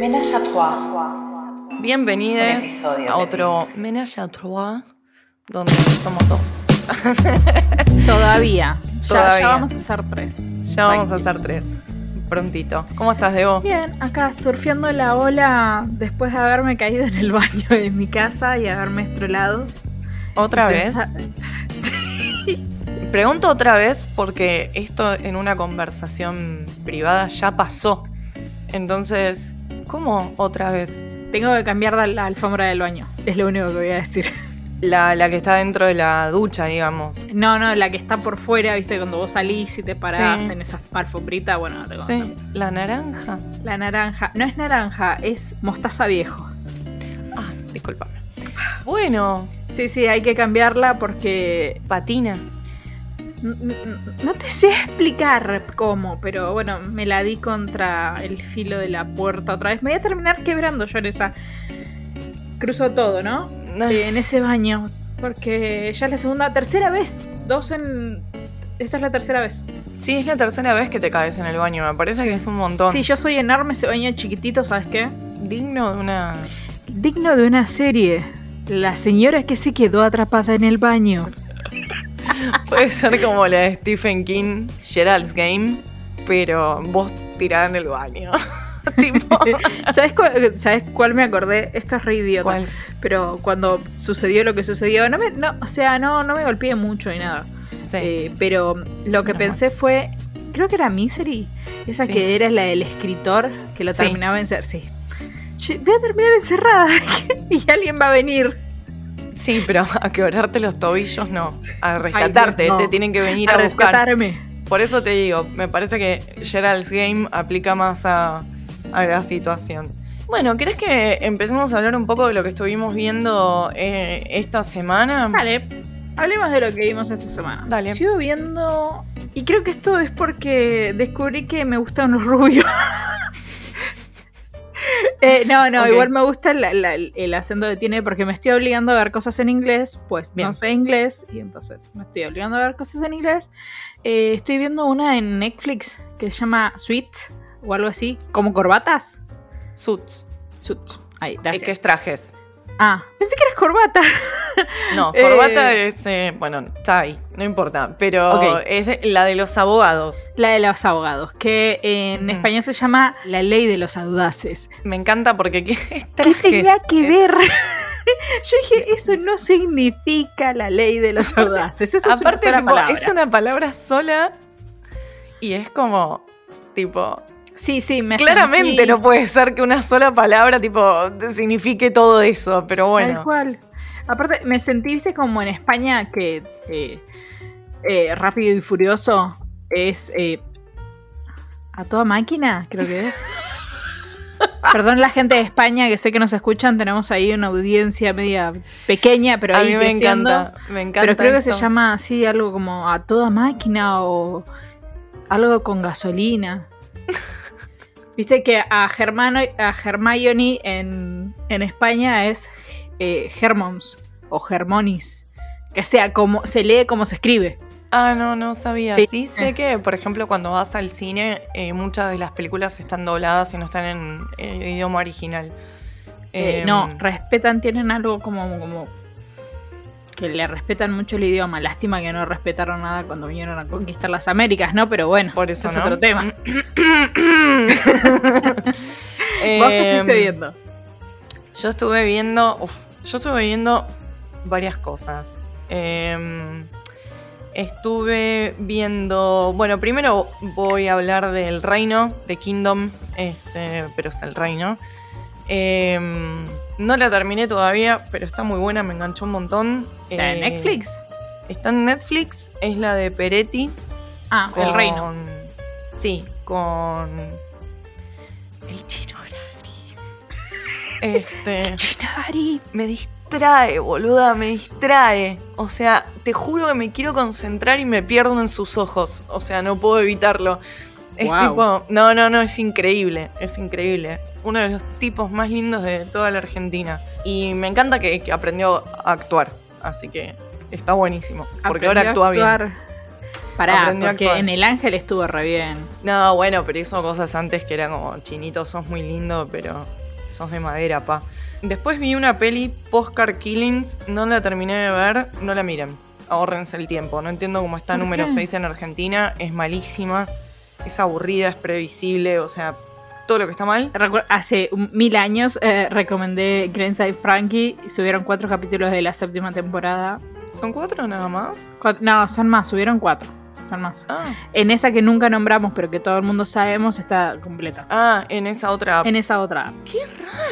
Ménage à trois. Bienvenidos a otro Ménage à Trois, donde somos dos. Todavía. Ya, Todavía. ya vamos a hacer tres. Ya vamos a hacer tres prontito. ¿Cómo estás, Debo? Bien, acá surfeando la ola después de haberme caído en el baño de mi casa y haberme estrolado. ¿Otra vez? Pensa- Pregunto otra vez porque esto en una conversación privada ya pasó. Entonces, ¿cómo otra vez? Tengo que cambiar la, alfombra del baño. Es lo único que voy a decir. La, la que está dentro de la ducha, digamos. No, no, la que está por fuera, viste, cuando vos salís y te parás Sí. en esa alfombrita, bueno, te Sí, la naranja. La naranja. No es naranja, es mostaza viejo. Ah, discúlpame. Bueno, Sí, sí, hay que cambiarla porque patina. No te sé explicar cómo, pero bueno, me la di contra el filo de la puerta otra vez. Me voy a terminar quebrando yo en esa. Cruzo todo, ¿no? Eh, en ese baño. Porque ya es la segunda, tercera vez. Dos en. Esta es la tercera vez. Sí, es la tercera vez que te caes en el baño. Me parece Sí. que es un montón. Sí, yo soy enorme, ese baño chiquitito, ¿sabes qué? Digno de una. Digno de una serie. La señora que se quedó atrapada en el baño. Puede ser como la de Stephen King, Gerald's Game, pero vos tirada en el baño. tipo. ¿Sabes, cu- ¿Sabes cuál me acordé? Esto es re idiota. ¿Cuál? Pero cuando sucedió lo que sucedió, no me, no, o sea, no, no me golpeé mucho ni nada. Sí. Eh, pero lo que pensé fue, creo que era Misery, esa Sí. que era la del escritor que lo Sí. terminaba en ser, sí. Voy a terminar encerrada y alguien va a venir Sí, pero a quebrarte los tobillos no. A rescatarte, Dios, no. te tienen que venir a, a, buscar. rescatarme. Por eso te digo, me parece que Gerald's Game aplica más a, a la situación. Bueno, ¿querés que empecemos a hablar un poco de lo que estuvimos viendo eh, esta semana? Vale, hablemos de lo que vimos esta semana. Dale. Sigo viendo, y creo que esto es porque descubrí que me gustan los rubios. Eh, no, no, igual me gusta la- la- el acento que tiene porque me estoy obligando a ver cosas en inglés, pues Bien. no sé inglés y entonces me estoy obligando a ver cosas en inglés. Eh, estoy viendo una en Netflix que se llama Sweet o algo así, como corbatas. Suits, Suits. Ahí, gracias. que es trajes. Ah, pensé que eras corbata. No, Eh. corbata es, eh, bueno, tie, no importa, pero es de- la de los abogados. La de los abogados, que en español se llama La ley de los audaces. Me encanta porque ¿qué, ¿Qué tenía que ver? Yo dije, eso no significa la ley de los audaces. Eso es una Aparte, sola tipo, palabra. es una palabra sola y es como, tipo, Sí, sí, me claramente sentí no puede ser que una sola palabra, tipo, signifique todo eso, pero Tal bueno. cual. Aparte, me sentí, viste, como en España que eh, eh, Rápido y Furioso es eh, a toda máquina, creo que es. Perdón la gente de España que sé que nos escuchan, tenemos ahí una audiencia media pequeña, pero a ahí mí me encanta, me encanta. Pero creo que se llama así algo como a toda máquina o algo con gasolina. Viste que a, Germano, a Hermione en, en España es eh, Hermons o Hermonis. Que sea como se lee como se escribe. Ah, no, no sabía. Sí, Sí. sé que, por ejemplo, cuando vas al cine, eh, muchas de las películas están dobladas y no están en eh, idioma original. Eh, Em, no, respetan, tienen algo como, como que le respetan mucho el idioma. Lástima que no respetaron nada cuando vinieron a conquistar las Américas, ¿no? Pero bueno, Por eso, es ¿no? otro tema. Eh, ¿Vos qué estuviste viendo? Yo estuve viendo. uf, yo estuve viendo varias cosas. Em, estuve viendo. Bueno, primero voy a hablar del reino, de Kingdom. Este, pero es el reino. Em, no la terminé todavía, pero está muy buena, me enganchó un montón. ¿La de Eh, Netflix? Está en Netflix, es la de Peretti. Ah, el reino. Sí, con. El chino. Este. Chinari. Me distrae, boluda, me distrae. O sea, te juro que me quiero concentrar y me pierdo en sus ojos. O sea, no puedo evitarlo. Es tipo. No, no, no, es increíble. Es increíble. Uno de los tipos más lindos de toda la Argentina. Y me encanta que, que aprendió a actuar. Así que está buenísimo. Porque ahora Aprendió actúa bien. actuar. Pará, Aprendí a porque actuar. en El Ángel estuvo re bien. No, bueno, pero hizo cosas antes que era como, chinito, sos muy lindo, pero sos de madera, pa. Después vi una peli, Postcard Killings, no la terminé de ver, no la miren. Ahórrense el tiempo. No entiendo cómo está ¿Por número qué? 6 en Argentina, es malísima, es aburrida, es previsible, o sea, todo lo que está mal. Hace mil años eh, recomendé Greenside Frankie y subieron cuatro capítulos de la séptima temporada. ¿Son cuatro nada más? No, son más, subieron cuatro. Son más. Ah, En esa que nunca nombramos, pero que todo el mundo sabemos, está completa. ah en esa otra. En esa otra.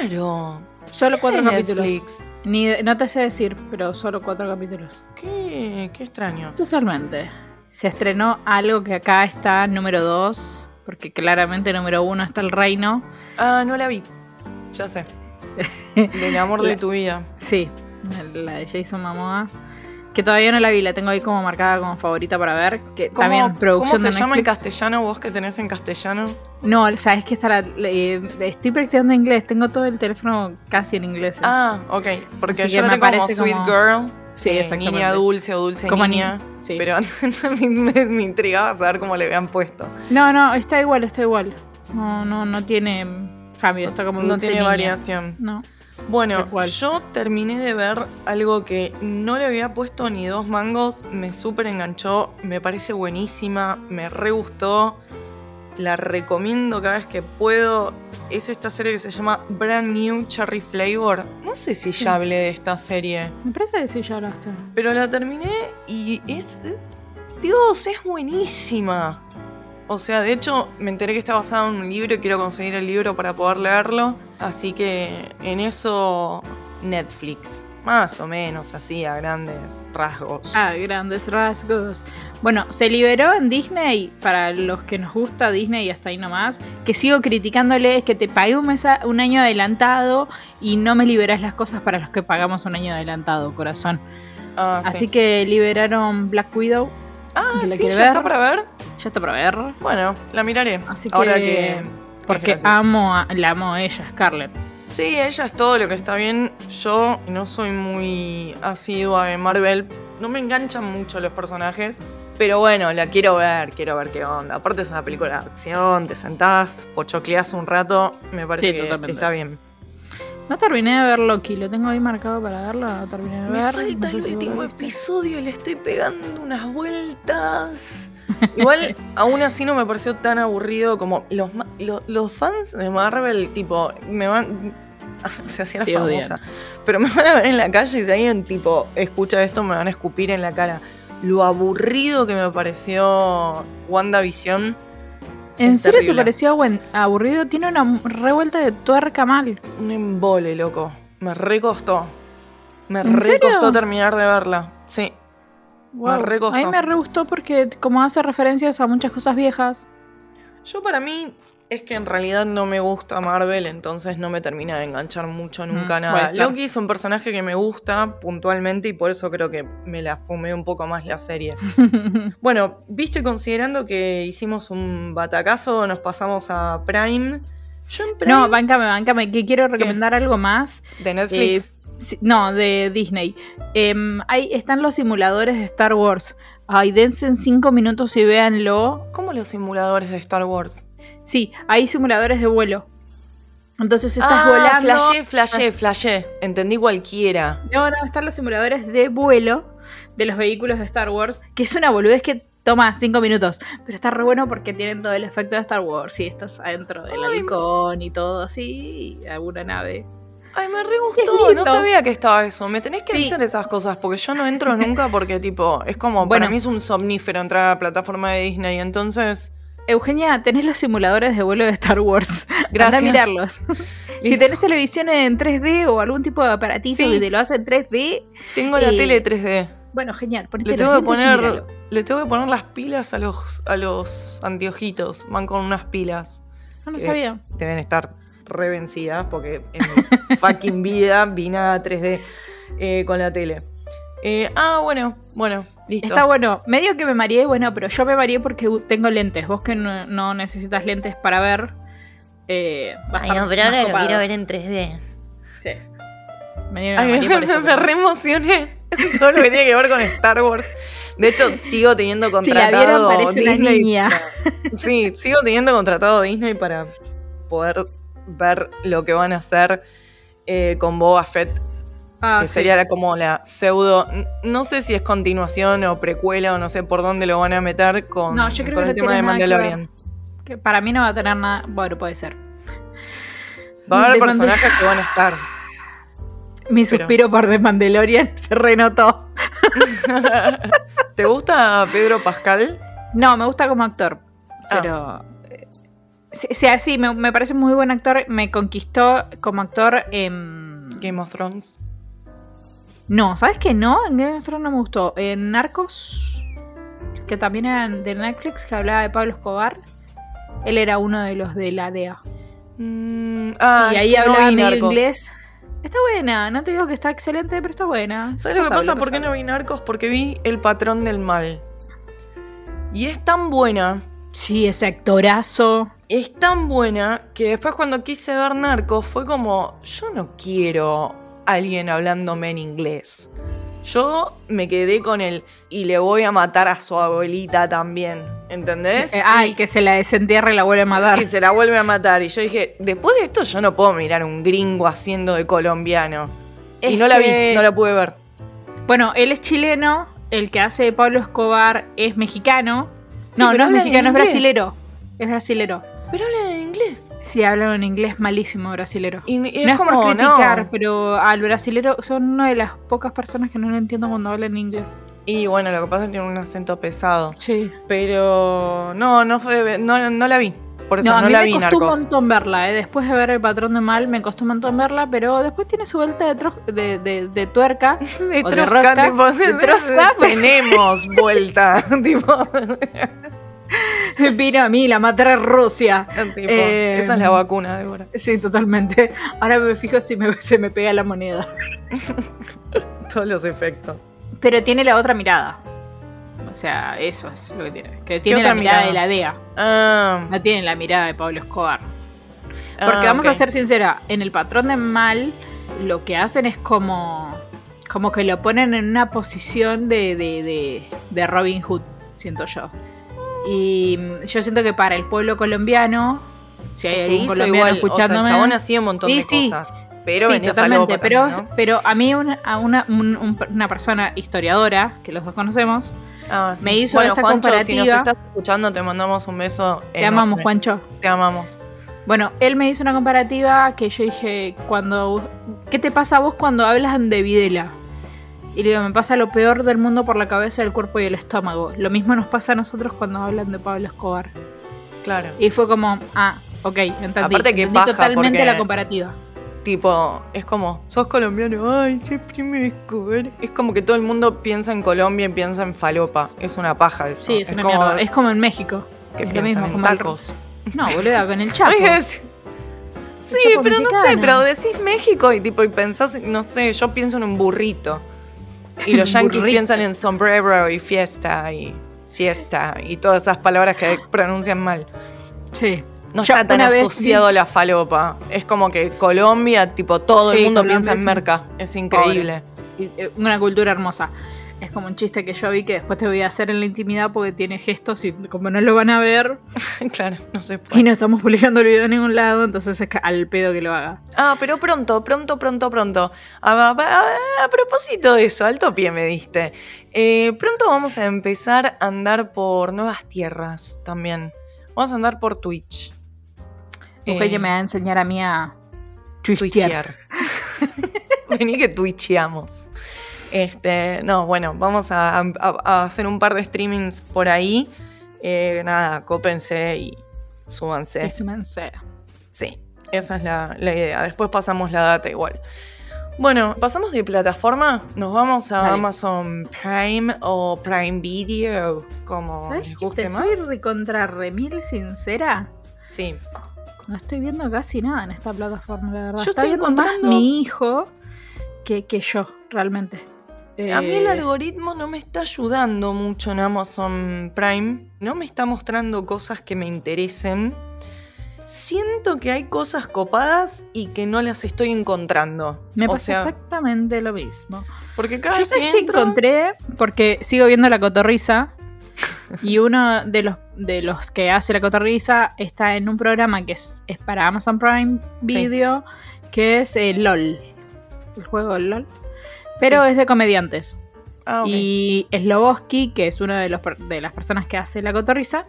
Raro. Solo cuatro de capítulos. Netflix. Ni, no te sé decir, pero solo cuatro capítulos. Qué, qué extraño. Totalmente. Se estrenó algo que acá está número dos, porque claramente número uno está el reino. Ah, no la vi. Ya sé. Del amor de tu vida. Sí, la de Jason Momoa. Que todavía no la vi, la tengo ahí como marcada como favorita para ver. Que ¿Cómo, también producción ¿cómo se de llama en castellano? ¿Vos que tenés en castellano? No, sabes que está la- eh, estoy practicando inglés, tengo todo el teléfono casi en inglés. eh. Ah, ok. Porque Así yo la me tengo como Sweet como- Girl. Sí, eh, exactamente. Niña dulce o dulce Como niña. ni- sí. Pero también me, me intrigaba saber cómo le habían puesto. No, no, está igual, está igual. No, no, no tiene cambio, está como No tiene niña. variación. No. Bueno, yo terminé de ver algo que no le había puesto ni dos mangos, me súper enganchó, me parece buenísima, me re gustó, la recomiendo cada vez que puedo. Es esta serie que se llama Brand New Cherry Flavor. No sé si ya hablé de esta serie, Me parece que sí, ya hablaste. pero la terminé y es... Dios, es buenísima. O sea, de hecho, me enteré que está basada en un libro y quiero conseguir el libro para poder leerlo. Así que en eso, Netflix. Más o menos, así, a grandes rasgos. Ah, grandes rasgos. Bueno, se liberó en Disney, para los que nos gusta Disney y hasta ahí nomás, que sigo criticándole, es que te pagué un, mes a- un año adelantado y no me liberas las cosas para los que pagamos un año adelantado, corazón. Ah, sí. Así que liberaron Black Widow, ah, sí, ya está para ver. ya está para ver, Bueno, la miraré. Así Ahora que- porque amo a, la amo a ella, Scarlett. Sí, ella es todo lo que está bien. Yo no soy muy asidua de Marvel. No me enganchan mucho los personajes. Pero bueno, la quiero ver, quiero ver qué onda. Aparte es una película de acción, te sentás, pochocleás un rato. Me parece Sí, que totalmente. está bien. No terminé de ver Loki, lo tengo ahí marcado para verlo, no terminé de Me ver. falta no el último episodio le estoy pegando unas vueltas. Igual, aún así no me pareció tan aburrido como los, ma- lo- los fans de Marvel, tipo, me van. Se hacía la Te odian. famosa. Pero me van a ver en la calle y si alguien, tipo, escucha esto, me van a escupir en la cara. Lo aburrido que me pareció WandaVision. ¿En serio te pareció aburrido? Tiene una revuelta de tuerca mal. Un embole, loco. Me recostó. Me ¿En recostó terminar de verla. Sí. Wow. re costó. A mí me re gustó porque como hace referencias a muchas cosas viejas. Yo para mí es que en realidad no me gusta Marvel, entonces no me termina de enganchar mucho nunca Mm, nada. Loki es un personaje que me gusta puntualmente y por eso creo que me la fumé un poco más la serie. Bueno, visto y considerando que hicimos un batacazo, nos pasamos a Prime. Yo en Prime no, báncame, báncame, que quiero recomendar algo más. de Netflix. Sí, no, de Disney. Em, ahí están los simuladores de Star Wars. Ay, dense en cinco minutos y véanlo. ¿Cómo los simuladores de Star Wars? Sí, hay simuladores de vuelo. Entonces estás ah, volando. flashé, flashé, flashé. Entendí cualquiera. No, no, están los simuladores de vuelo de los vehículos de Star Wars, que es una boludez que toma cinco minutos, pero está re bueno porque tienen todo el efecto de Star Wars y estás adentro del Ay. halcón y todo así, y alguna nave. Ay, me re gustó. No sabía que estaba eso. Me tenés que Sí. avisar esas cosas porque yo no entro nunca porque, tipo, es como. Bueno. Para mí es un somnífero entrar a la plataforma de Disney. Entonces. Eugenia, tenés los simuladores de vuelo de Star Wars. Gracias. Anda a mirarlos. si tenés televisión en 3D o algún tipo de aparatito Sí. que te lo hace en 3D, Tengo la Eh, tele 3D. bueno, genial. Le tengo, que poner, le tengo que poner las pilas a los, a los anteojitos. Van con unas pilas. No lo eh, sabía. Deben estar revencidas porque en mi fucking vida vi nada 3D eh, con la tele. Eh, ah, bueno, bueno, listo. Está bueno. Medio que me mareé, bueno, pero yo me mareé porque tengo lentes. Vos que no, no necesitas lentes para ver. Eh, Ay, no, pero ahora lo quiero ver en 3D. Sí. Medio Ay, me me, mareé por me, eso, me pero- re emocioné. Todo lo que tiene que ver con Star Wars. De hecho, sigo teniendo Si la contratado vieron, parece una Disney niña. para- Sí, sigo teniendo contratado Disney para poder ver lo que van a hacer eh, con Boba Fett, Ah, que sí. sería la- como la pseudo. No sé si es continuación o precuela o no sé por dónde lo van a meter con, No, yo creo con que el no tema de que. Mandalorian. Que para mí no va a tener nada. Bueno, puede ser. Va a haber De personajes que van a estar. Mi Pero- suspiro por The Mandalorian se renotó. ¿Te gusta Pedro Pascal? No, me gusta como actor. Ah. Pero. eh, Sí, sí, sí, me, me parece muy buen actor. Me conquistó como actor en. Game of Thrones. No, ¿sabes qué? No, en Game of Thrones no me gustó. En Narcos, que también eran de Netflix, que hablaba de Pablo Escobar. Él era uno de los de la DEA. Mm, ah, y es ahí que no hablaba vi medio Narcos. inglés. Está buena, no te digo que está excelente, pero está buena. ¿Sabes lo que pasa? ¿Por qué no vi Narcos? Porque vi El Patrón del Mal. Y es tan buena, Sí, ese actorazo. es tan buena, que después cuando quise ver Narcos fue como, yo no quiero alguien hablándome en inglés. Yo me quedé con él y le voy a matar a su abuelita también, ¿entendés? Eh, ah, Y- el que se la desentierra y la vuelve a matar. y se la vuelve a matar. Y yo dije, después de esto yo no puedo mirar a un gringo haciendo de colombiano. y no la que- vi, no la pude ver. Bueno, él es chileno, el que hace de Pablo Escobar es mexicano. Sí, no, no es mexicano, es brasilero. Es brasilero. Pero hablan en inglés. Sí, hablan en inglés malísimo brasilero. Y, y no es como, criticar, no. pero al brasilero son una de las pocas personas que no lo entiendo cuando hablan inglés. Y bueno, lo que pasa es que tiene un acento pesado. Sí. Pero no, no fue, no, no la vi. Por eso No, no, a mí la me vi costó Narcos. un montón verla, ¿eh? Después de ver El Patrón de Mal, me costó un montón verla, pero después tiene su vuelta de, tro- de, de- de tuerca. De o de trosca, rosca, tipo, de trosca, pues. tenemos vuelta. tipo, Vino a mí, la maté en Rusia. tipo, Eh, esa es la vacuna, Débora. Sí, totalmente. Ahora me fijo si me- se me pega la moneda. Todos los efectos. Pero tiene la otra mirada. O sea, eso es lo que tiene. Que tiene la mirada, mirada? de la DEA. Ah, No tiene la mirada de Pablo Escobar. Porque ah, vamos a ser sincera, en el patrón de mal, lo que hacen es como. como que lo ponen en una posición de, de, de, de Robin Hood, siento yo. Y mm, yo siento que para el pueblo colombiano, si hay algún colombiano igual, o sea, escuchándome. el chabón hacía un montón Y de sí. cosas. Pero sí, totalmente. Pero, también, ¿no? pero a mí, una, a una, un- un- una persona historiadora, que los dos conocemos, Ah, sí. me hizo bueno, esta Juancho, si nos comparativa. estás escuchando, te mandamos un beso. te amamos. Juancho. Te amamos. Bueno, él me hizo una comparativa que yo dije, cuando ¿qué te pasa a vos cuando hablas de Videla? Y le digo, me pasa lo peor del mundo por la cabeza, el cuerpo y el estómago. Lo mismo nos pasa a nosotros cuando hablan de Pablo Escobar. Claro. Y fue como, ah, ok, entendí. Aparte que entendí paja, totalmente la comparativa. Tipo, es como, sos colombiano, ay, che, prime Escobar. Es como que todo el mundo piensa en Colombia y piensa en falopa. Es una paja eso. Sí, es, una como mierda. Es como en México. que es lo piensan mismo, en como el-. No, boluda, con el chapo. Sí, pero no sé, pero decís México y tipo, y pensás, no sé, yo pienso en un burrito. Y los Burrito. piensan en sombrero y fiesta y siesta y todas esas palabras que pronuncian mal. Sí. No Yo está tan asociado a la falopa. Es como que Colombia, tipo, todo Sí, el mundo Colombia piensa en merca. Es increíble. Eh, Una cultura hermosa. Es como un chiste que yo vi que después te voy a hacer en la intimidad porque tiene gestos y como no lo van a ver, claro, no se Y puede. no estamos publicando el video en ningún lado, entonces es al pedo que lo haga. Ah, pero pronto, pronto, pronto, pronto. A, a- a- a propósito de eso, alto pie me diste. Eh, pronto vamos a empezar a andar por nuevas tierras también. Vamos a andar por Twitch. Eugenia Eh, me va a enseñar a mí a twitchear. Twitchear. Vení que twitcheamos. Este, no, bueno, vamos a, a- a hacer un par de streamings por ahí. Eh, nada, cópense y súbanse. Y súmense. Sí, esa es la, la idea. Después pasamos la data igual. Bueno, pasamos de plataforma, nos vamos a Dale. Amazon Prime o Prime Video, como ¿Sabes les guste Te más. soy recontra remil sincera. Sí, No estoy viendo casi nada en esta plataforma, la verdad. Yo Está estoy viendo encontrando- más mi hijo que, que yo, realmente. A mí el Eh, algoritmo no me está ayudando mucho en Amazon Prime, no me está mostrando cosas que me interesen. Siento que hay cosas copadas y que no las estoy encontrando. Me pasa sea, exactamente lo mismo. Porque cada Yo vez sé que que entro- encontré, porque sigo viendo la cotorriza, y uno de los, de los que hace la cotorriza está en un programa que es, es para Amazon Prime Video, que es eh, LOL, el juego LOL, pero Sí. es de comediantes. Ah. Y Sloboski, que es una de, los de las personas que hace la cotorriza,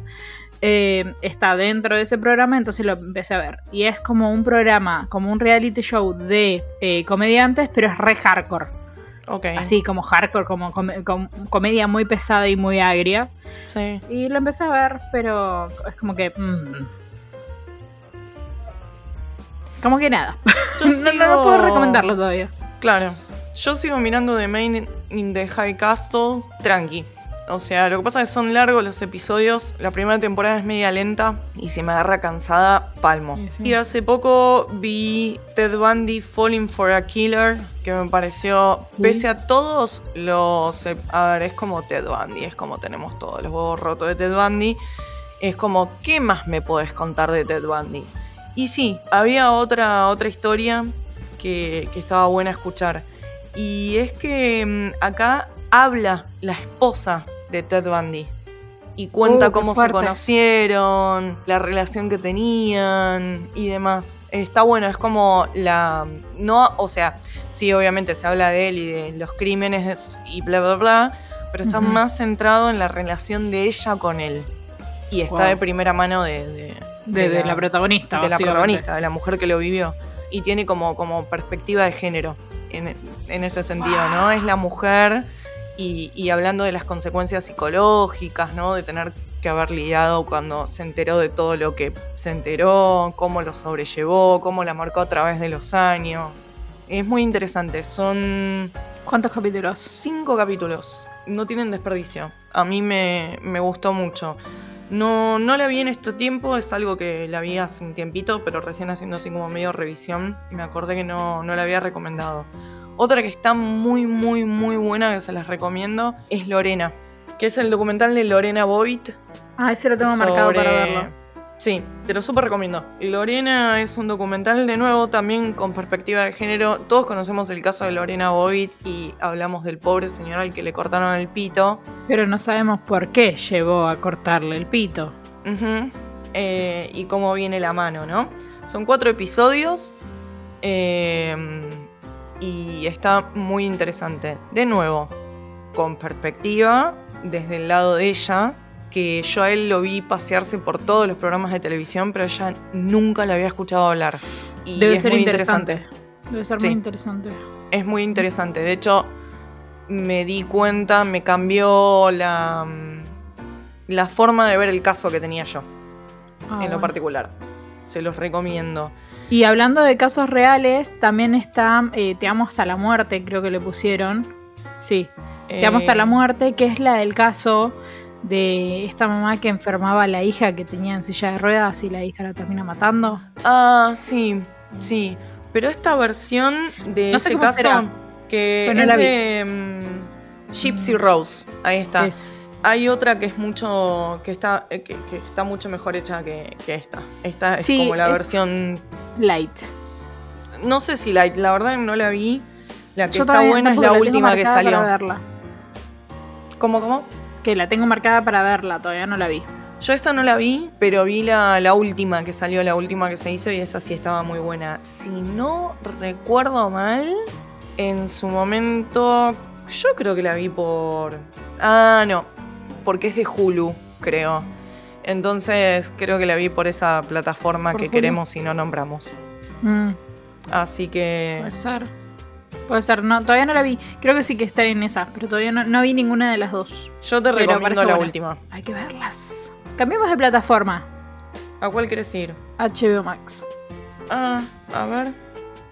eh, está dentro de ese programa, entonces lo empecé a ver. Y es como un programa, como un reality show de eh, comediantes, pero es re hardcore. Ok. Así como hardcore, como come- com- comedia muy pesada y muy agria. Sí. Y lo empecé a ver, pero es como que... mm. Como que nada. Yo no, no, puedo recomendarlo todavía. Claro. Yo sigo mirando The Main in the High Castle tranqui. O sea, lo que pasa es que son largos los episodios. La primera temporada es media lenta y si me agarra cansada, palmo. Sí, sí. Y hace poco vi Ted Bundy Falling for a Killer, que me pareció, Sí. pese a todos los... eh, A ver, es como Ted Bundy, es como tenemos todos los huevos rotos de Ted Bundy. Es como, ¿qué más me podés contar de Ted Bundy? Y sí, había otra, otra historia que, que estaba buena escuchar. Y es que mm, acá habla la esposa de Ted Bundy. Y cuenta Uh, cómo se conocieron, la relación que tenían y demás. Está bueno, es como la... No, o sea, sí, obviamente se habla de él y de los crímenes y bla, bla, bla, pero está más centrado en la relación de ella con él. Y está Wow. de primera mano de- de, De, de la, protagonista. de la protagonista, de la mujer que lo vivió. Y tiene como, como perspectiva de género en, en ese sentido, ¿no? Es la mujer y, y hablando de las consecuencias psicológicas, ¿no? De tener que haber lidiado cuando se enteró de todo lo que se enteró, cómo lo sobrellevó, cómo la marcó a través de los años. Es muy interesante, son ¿Cuántos capítulos? cinco capítulos, no tienen desperdicio. A mí me, me gustó mucho. No, no la vi en este tiempo, es algo que la vi hace un tiempito, pero recién haciendo así como medio revisión, me acordé que no, no la había recomendado. Otra que está muy, muy, muy buena, que se las recomiendo, es Lorena, que es el documental de Lorena Bobbitt. Ah, ese lo tengo marcado para verlo. Sí, te lo súper recomiendo. Lorena es un documental de nuevo también con perspectiva de género. Todos conocemos el caso de Lorena Bobbitt y hablamos del pobre señor al que le cortaron el pito. Pero no sabemos por qué llevó a cortarle el pito. Eh, y cómo viene la mano, ¿no? Son cuatro episodios eh, y está muy interesante. De nuevo, con perspectiva, desde el lado de ella, que yo a él lo vi pasearse por todos los programas de televisión, pero ella nunca le había escuchado hablar. Y Debe es ser muy interesante. Debe ser Sí. muy interesante. es muy interesante. De hecho, me di cuenta, me cambió la, la forma de ver el caso que tenía yo, Ah, en lo particular. Se los recomiendo. Y hablando de casos reales, también está eh, Te amo hasta la muerte, creo que le pusieron. Sí, Te amo hasta Eh, la muerte, que es la del caso de esta mamá que enfermaba a la hija que tenía en silla de ruedas y la hija la termina matando. Ah, sí, sí. Pero esta versión de No sé este caso, será. que es la de mm, Gypsy Rose, ahí está. Es- Hay otra que es mucho, que está, eh, que, que está mucho mejor hecha que, que esta. Esta es Sí, como la es- versión light. No sé si la, la verdad no la vi. La que Yo está buena es la última que salió. Verla. ¿Cómo, cómo? Que la tengo marcada para verla, todavía no la vi. Yo esta no la vi, pero vi la, la última que salió, la última que se hizo y esa sí estaba muy buena. Si no recuerdo mal, en su momento yo creo que la vi por... Ah, no, porque es de Hulu, creo. Entonces creo que la vi por esa plataforma ¿Por que Hulu? queremos y no nombramos. Mm, Así que... puede ser. Puede ser, no, todavía no la vi. Creo que sí que está en esa, pero todavía no, no vi ninguna de las dos. Yo te pero recomiendo la buena. última. Hay que verlas. Cambiemos de plataforma. ¿A cuál quieres ir? HBO Max. Ah, a ver.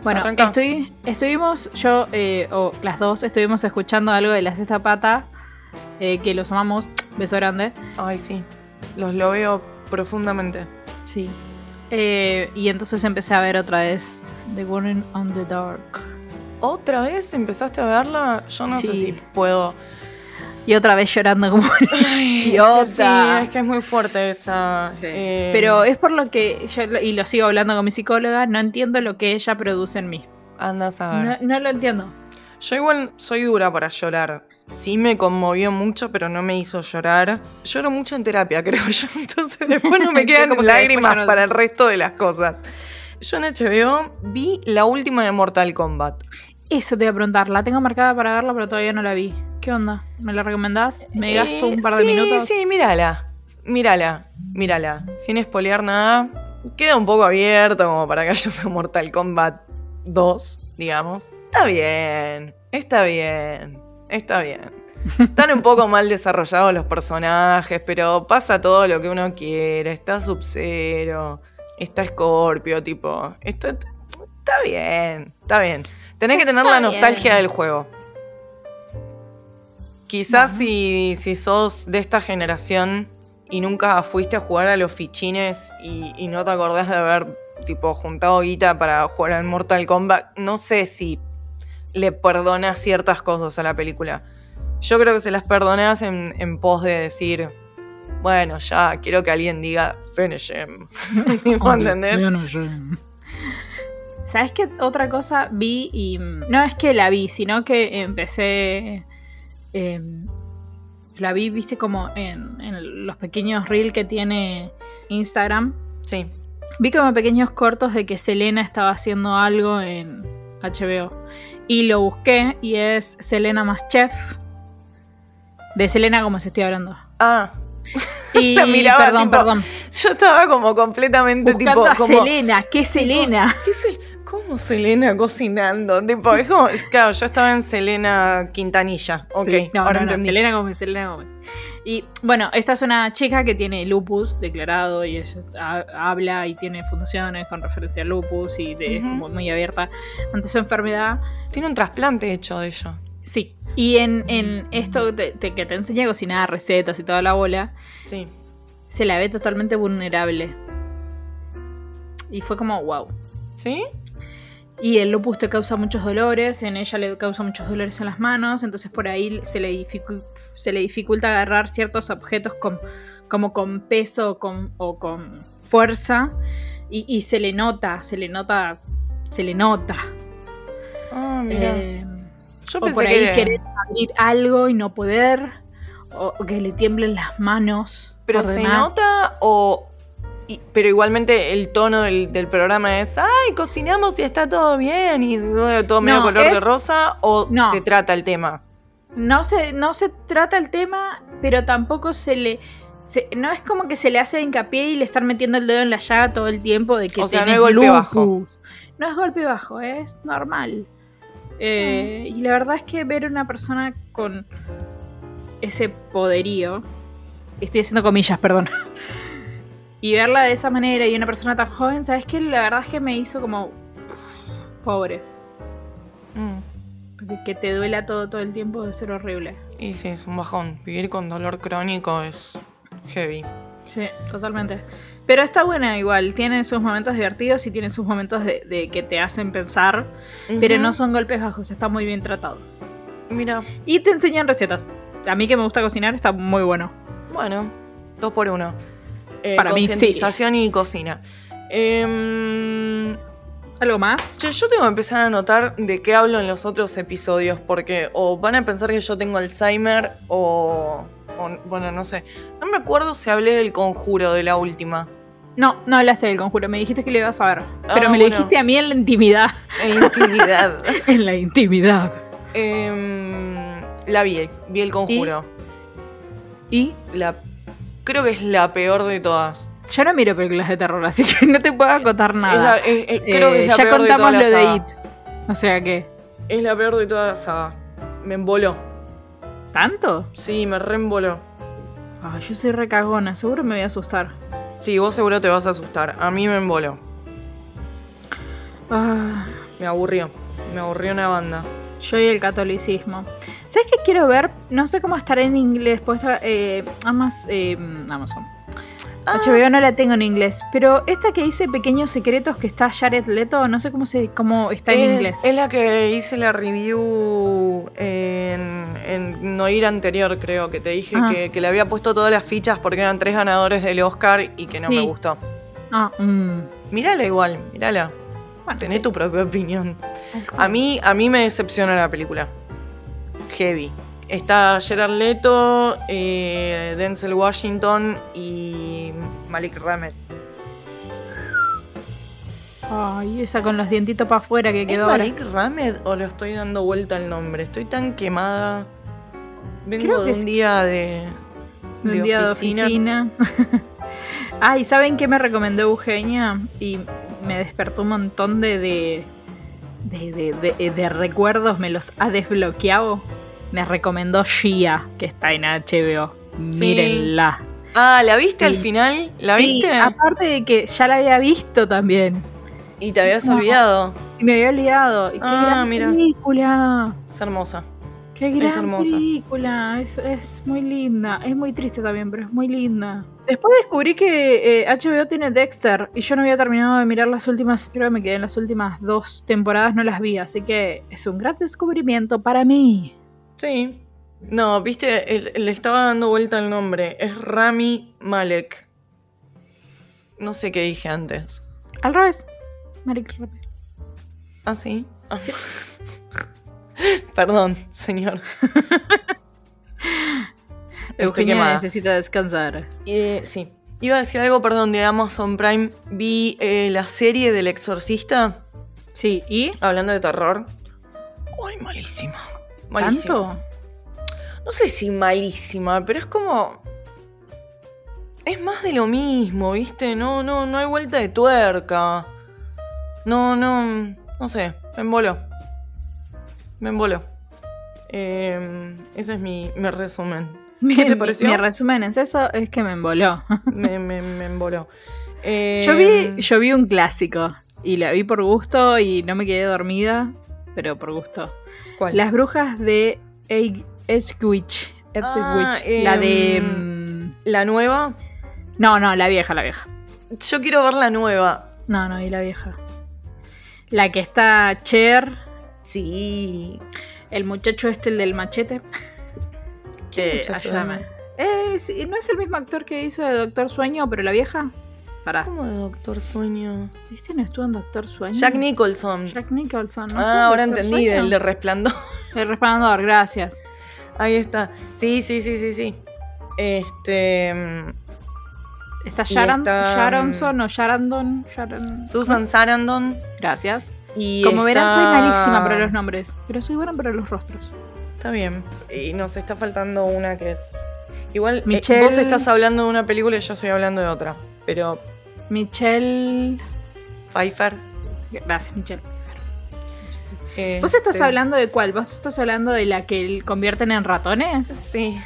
Bueno, estoy, estuvimos, yo, eh, o las dos, estuvimos escuchando algo de la sexta pata, eh, que los amamos, beso grande. Ay, sí. Los lo veo profundamente. Sí. Eh, y entonces empecé a ver otra vez The Warning on the Dark. ¿Otra vez empezaste a verla? Yo no sé si puedo. Y otra vez llorando como Ay, Idiota. es que sí, es que es muy fuerte esa. Sí. eh, Pero es por lo que, yo, y lo sigo hablando con mi psicóloga, no entiendo lo que ella produce en mí. Andas a ver. No, no lo entiendo. Yo igual soy dura para llorar. Sí me conmovió mucho, pero no me hizo llorar. Lloro mucho en terapia, creo yo. Entonces después no me quedan Como que lágrimas no- para el resto de las cosas. Yo en HBO vi la última de Mortal Kombat. Eso te iba a preguntar. La tengo marcada para verla, pero todavía no la vi. ¿Qué onda? ¿Me la recomendás? ¿Me gasto Eh, un par de sí, minutos? Sí, mírala. Mírala, mírala. Sin spoilear nada. Queda un poco abierto como para que haya una Mortal Kombat 2, digamos. Está bien, está bien, está bien. Están un poco mal desarrollados los personajes, pero pasa todo lo que uno quiere. Está Sub-Zero, está Scorpio, tipo. Está, está bien, está bien. Tenés que tener Está la nostalgia bien. del juego. Quizás Bueno. si, si sos de esta generación y nunca fuiste a jugar a los fichines y, y no te acordás de haber tipo juntado guita para jugar al Mortal Kombat, no sé si le perdonas ciertas cosas a la película. Yo creo que se las perdonas en, en pos de decir, bueno, ya quiero que alguien diga finish him. Tipo, ¿entendés? ¿Sabes qué otra cosa vi? Y mm, no es que la vi, sino que empecé. eh, la vi, viste, como en, en los pequeños reels que tiene Instagram. Sí. Vi como pequeños cortos de que Selena estaba haciendo algo en HBO. Y lo busqué y es Selena más Chef. De Selena como se estoy hablando. Ah, Y miraba, perdón, tipo, perdón. yo estaba como completamente Buscando tipo. a como, Selena, ¿qué Selena? ¿Qué es el- ¿Cómo Selena cocinando? Tipo, es como, es- claro, yo estaba en Selena Quintanilla. Ok, Sí, no, ahora no, no, entendí. Selena Gómez, Selena Gómez. Y bueno, esta es una chica que tiene lupus declarado y ella ha- habla y tiene fundaciones con referencia al lupus y de- es como muy abierta ante su enfermedad. Tiene un trasplante hecho de ello. Sí. Y en, en esto te- te- que te enseña a cocinar, recetas y toda la bola, Sí. se la ve totalmente vulnerable. Y fue como, wow. ¿Sí? Y el lupus te causa muchos dolores, en ella le causa muchos dolores en las manos, entonces por ahí se le, dificu- se le dificulta agarrar ciertos objetos con, como con peso o con, o con fuerza y, y se le nota, se le nota, se le nota. Mira. Eh, yo o pensé por ahí que. querer abrir algo y no poder, o, o que le tiemblen las manos. Pero se demás. nota o. y- pero igualmente el tono del, del programa es, ay, cocinamos y está todo bien y todo medio No, color de es- rosa o no. se trata el tema. No se, no se trata el tema, pero tampoco se le. se- no es como que se le hace hincapié y le están metiendo el dedo en la llaga todo el tiempo de que O sea, no hay golpe lupus. bajo. No es golpe bajo, es normal. Eh, Y la verdad es que ver una persona con ese poderío. Estoy haciendo comillas, perdón. Y verla de esa manera y una persona tan joven, ¿sabes qué? La verdad es que me hizo como. Pobre. Mm. Porque que te duela todo todo el tiempo debe ser horrible. Y sí, es un bajón. Vivir con dolor crónico es heavy. Sí, totalmente. Pero está buena igual, tiene sus momentos divertidos y tiene sus momentos de, de que te hacen pensar, pero no son golpes bajos, está muy bien tratado. Mira, Y te enseñan recetas. A mí que me gusta cocinar está muy bueno. bueno, dos por uno. Eh, Para mí, sí. concientización y cocina. Em, ¿Algo más? yo tengo que empezar a notar de qué hablo en los otros episodios, porque o van a pensar que yo tengo Alzheimer o, o- bueno, no sé. No me acuerdo si hablé del conjuro de la última. No, no hablaste del conjuro, me dijiste que le ibas a ver. Ah, Pero me lo dijiste a mí en la intimidad. En la intimidad. en la intimidad. Em, la vi, vi el conjuro. Y La, creo que es la peor de todas. yo no miro películas de terror, así que no te puedo contar Es la- nada. es- es- creo que Eh, es la ya peor de contamos toda lo de. It. O sea que. Es la peor de toda la saga. Me emboló. ¿Tanto? Sí, me reemboló. Ah, yo soy recagona, seguro me voy a asustar. Sí, vos seguro te vas a asustar. A mí me emboló. Ah, Me aburrió. Me aburrió una banda. Yo y el catolicismo. ¿Sabes qué quiero ver? No sé cómo estará en inglés. Puesta, eh, eh, Amazon. Ah. HBO no la tengo en inglés. Pero esta que hice Pequeños Secretos que está Jared Leto, no sé cómo se cómo está en inglés. es la que hice la review en, en no ir anterior, creo, que te dije Ajá. que, que le había puesto todas las fichas porque eran tres ganadores del Oscar y que no Sí. me gustó. Ah, mm. Mírala igual, mírala. Bueno, sí. tu propia opinión. A mí, a mí me decepciona la película. Heavy. Está Gerard Leto, eh, Denzel Washington y Malik Ramet. Ay, esa con los dientitos para afuera que ¿Es quedó ahora. Malik Ramet o le estoy dando vuelta al nombre? Estoy tan quemada. Vengo Creo de que un sí. día de, Un día de oficina. Ay, ¿saben qué me recomendó Eugenia? Y me despertó un montón de, de, de, de- de- de recuerdos, me los ha desbloqueado. Me recomendó Shia, que está en HBO. Sí. Mírenla. Ah, ¿la viste al final? ¿La Sí, viste? aparte de que ya la había visto también. Y te habías No. olvidado. Y me había olvidado. Y ¡Qué Ah, gran mira. película! Es hermosa. ¡Qué gran Es hermosa. película! Es, es muy linda. Es muy triste también, pero es muy linda. Después descubrí que eh, HBO tiene Dexter y yo no había terminado de mirar las últimas, creo que me quedé en las últimas dos temporadas, no las vi, así que es un gran descubrimiento para mí. Sí. No, viste, el- le estaba dando vuelta el nombre. Es Rami Malek. No sé qué dije antes. Al revés. Malik Rapper. ¿Ah, sí? Ah. Perdón, señor. Eugenia necesita descansar. Eh, sí. Iba a decir algo, perdón, de Amazon Prime. Vi eh, la serie del exorcista, Sí, ¿y? hablando de terror. Ay, malísima. Malísima. ¿Tanto? No sé si malísima, pero es como. Es más de lo mismo, ¿viste? No, no, no hay vuelta de tuerca. No, no. No sé. Me emboló. Me emboló. Eh, ese es mi, mi resumen. Mi, te mi- pareció? mi resumen es eso, es que me emboló. Me, me, me emboló. Eh, Yo vi, yo vi un clásico y la vi por gusto y no me quedé dormida, pero por gusto. ¿Cuál? Las brujas de Ipswich. Ah, la de... em, mm, La nueva. No, no, la vieja, la vieja. Yo quiero ver la nueva. No, no, y la vieja. La que está Cher, Sí. el muchacho este, el del machete. Muchacho? ayúdame. Eh, sí, ¿No es el mismo actor que hizo de Doctor Sueño, pero la vieja? Pará. ¿Cómo de Doctor Sueño? ¿Viste? ¿No estuvo en Doctor Sueño? Jack Nicholson. Jack Nicholson. ¿no ah, ahora Doctor entendí, Sueño? del de Resplandor. El resplandor, gracias. Ahí está. Sí, sí, sí, sí, sí. Este. mm, Está Sharon, está, Sharonson o Sharandon. Sharon, Susan Sarandon. Gracias. Y Como verán, soy está- malísima para los nombres, pero soy buena para los rostros. Está bien. Y nos está faltando una que es. Igual, eh, Michelle- vos estás hablando de una película y yo estoy hablando de otra. Pero. Michelle. Pfeiffer. Gracias, Michelle. eh, ¿Vos estás hablando de cuál? ¿Vos estás hablando de la que convierten en ratones? Sí.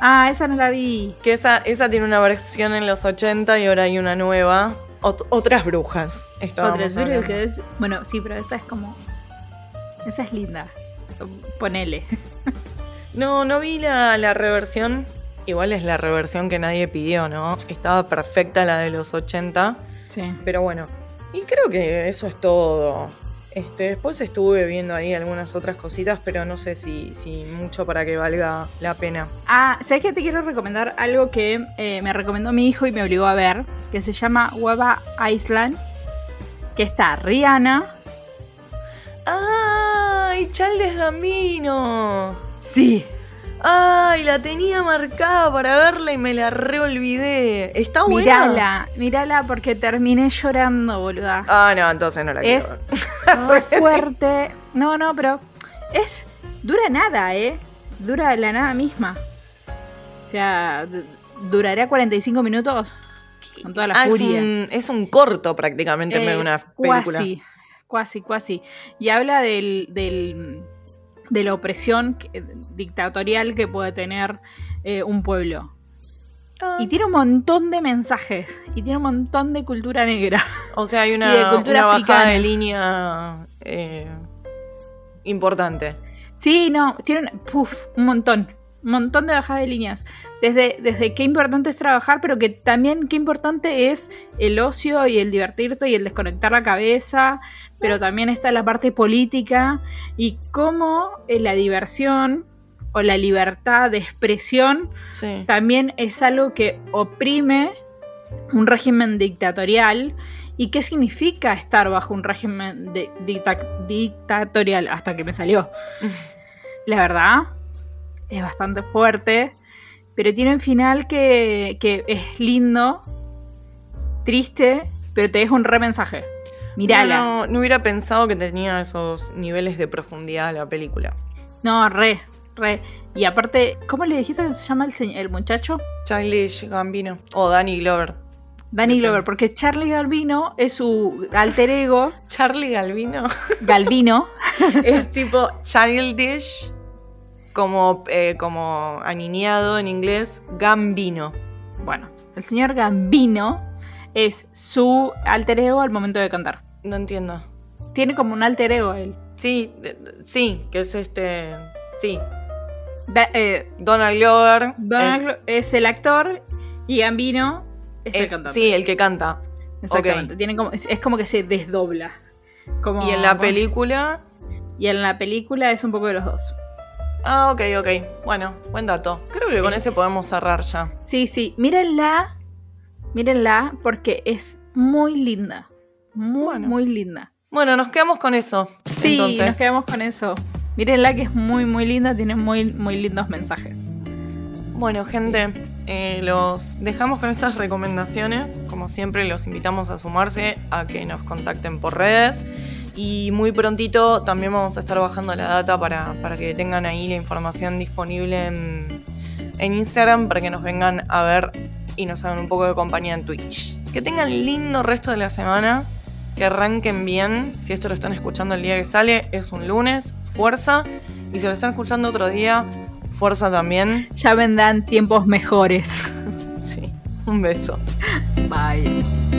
Ah, esa no la vi. Que esa, esa tiene una versión en los 80 y ahora hay una nueva. Ot- otras brujas. Otras es. Bueno, sí, pero esa es como. Esa es linda. Ponele. No, no vi la, la reversión. Igual es la reversión que nadie pidió, ¿no? Estaba perfecta la de los 80. Sí. Pero bueno. Y creo que eso es todo. Este, después estuve viendo ahí algunas otras cositas, pero no sé si, si mucho para que valga la pena. Ah, ¿sabes qué? Te quiero recomendar algo que eh, me recomendó mi hijo y me obligó a ver, que se llama Weba Island, que está Rihanna. ¡Ay! Charles Gambino. Sí. ¡Ay! La tenía marcada para verla y me la reolvidé. ¿Está buena? Mírala, mírala porque terminé llorando, boluda. Ah, no, entonces no la quiero Es fuerte. No, no, pero es. Dura nada, ¿eh? Dura la nada misma. O sea, durará 45 minutos con toda la Ah, es furia. un, es un corto prácticamente en vez de Eh, una película. Cuasi, cuasi, cuasi. Y habla del, del- de la opresión que- dictatorial que puede tener eh, un pueblo. Ah, Y tiene un montón de mensajes. Y tiene un montón de cultura negra. o sea, hay y de una, cultura una bajada de línea eh, importante. Sí, no, tiene un, puf, un montón. Montón de bajadas de líneas. Desde, desde qué importante es trabajar, pero que también qué importante es el ocio y el divertirte y el desconectar la cabeza. Pero también está la parte política y cómo eh, la diversión o la libertad de expresión Sí. también es algo que oprime un régimen dictatorial ¿Y qué significa estar bajo un régimen de- dicta- dictatorial? Hasta que me salió. La verdad, es bastante fuerte, pero tiene un final que, que es lindo, triste, pero te deja un re mensaje. Mirala. No, no hubiera pensado que tenía esos niveles de profundidad la película. No, re, re. Y aparte, ¿cómo le dijiste que se llama el, el muchacho? Childish Gambino. O Danny Glover. Danny Depende. Glover, porque Charlie Galvino es su alter ego, Charlie Galvino Galvino. es tipo childish, como, eh, como aniñado en inglés, Gambino. Bueno, el señor Gambino es su alter ego al momento de cantar. No entiendo. Tiene como un alter ego él. Sí, de- de- sí, que es este. Sí. Da- eh, Donald Glover. Donald es- es, el actor y Gambino es, el cantante. sí, el que canta. Exactamente. Tiene como, es, es como que se desdobla. Como, Y en la como- película. Y en la película es un poco de los dos. Ah, ok, ok. Bueno, buen dato. Creo que con ese podemos cerrar ya. Sí, sí. Mírenla. Mírenla porque es muy linda. Muy, Bueno. muy linda. Bueno, nos quedamos con eso. Sí, entonces. nos quedamos con eso. Mírenla que es muy, muy linda. Tiene muy, muy lindos mensajes. Bueno, gente, eh, los dejamos con estas recomendaciones. Como siempre, los invitamos a sumarse, a que nos contacten por redes. Y muy prontito también vamos a estar bajando la data para, para que tengan ahí la información disponible en, en Instagram para que nos vengan a ver y nos hagan un poco de compañía en Twitch. Que tengan lindo resto de la semana, que arranquen bien. Si esto lo están escuchando el día que sale, es un lunes, fuerza. Y si lo están escuchando otro día, fuerza también. Ya vendrán tiempos mejores. Sí, un beso. Bye.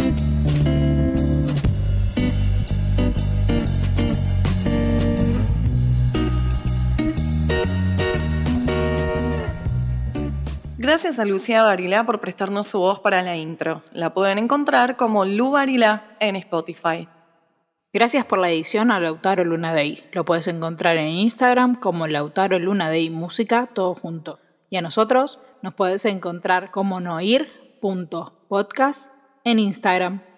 Gracias a Lucía Barilá por prestarnos su voz para la intro. La pueden encontrar como Lu Barilá en Spotify. Gracias por la edición a Lautaro Luna Day. Lo puedes encontrar en Instagram como Lautaro Luna Day Música, todo junto. Y a nosotros nos puedes encontrar como noir.podcast en Instagram.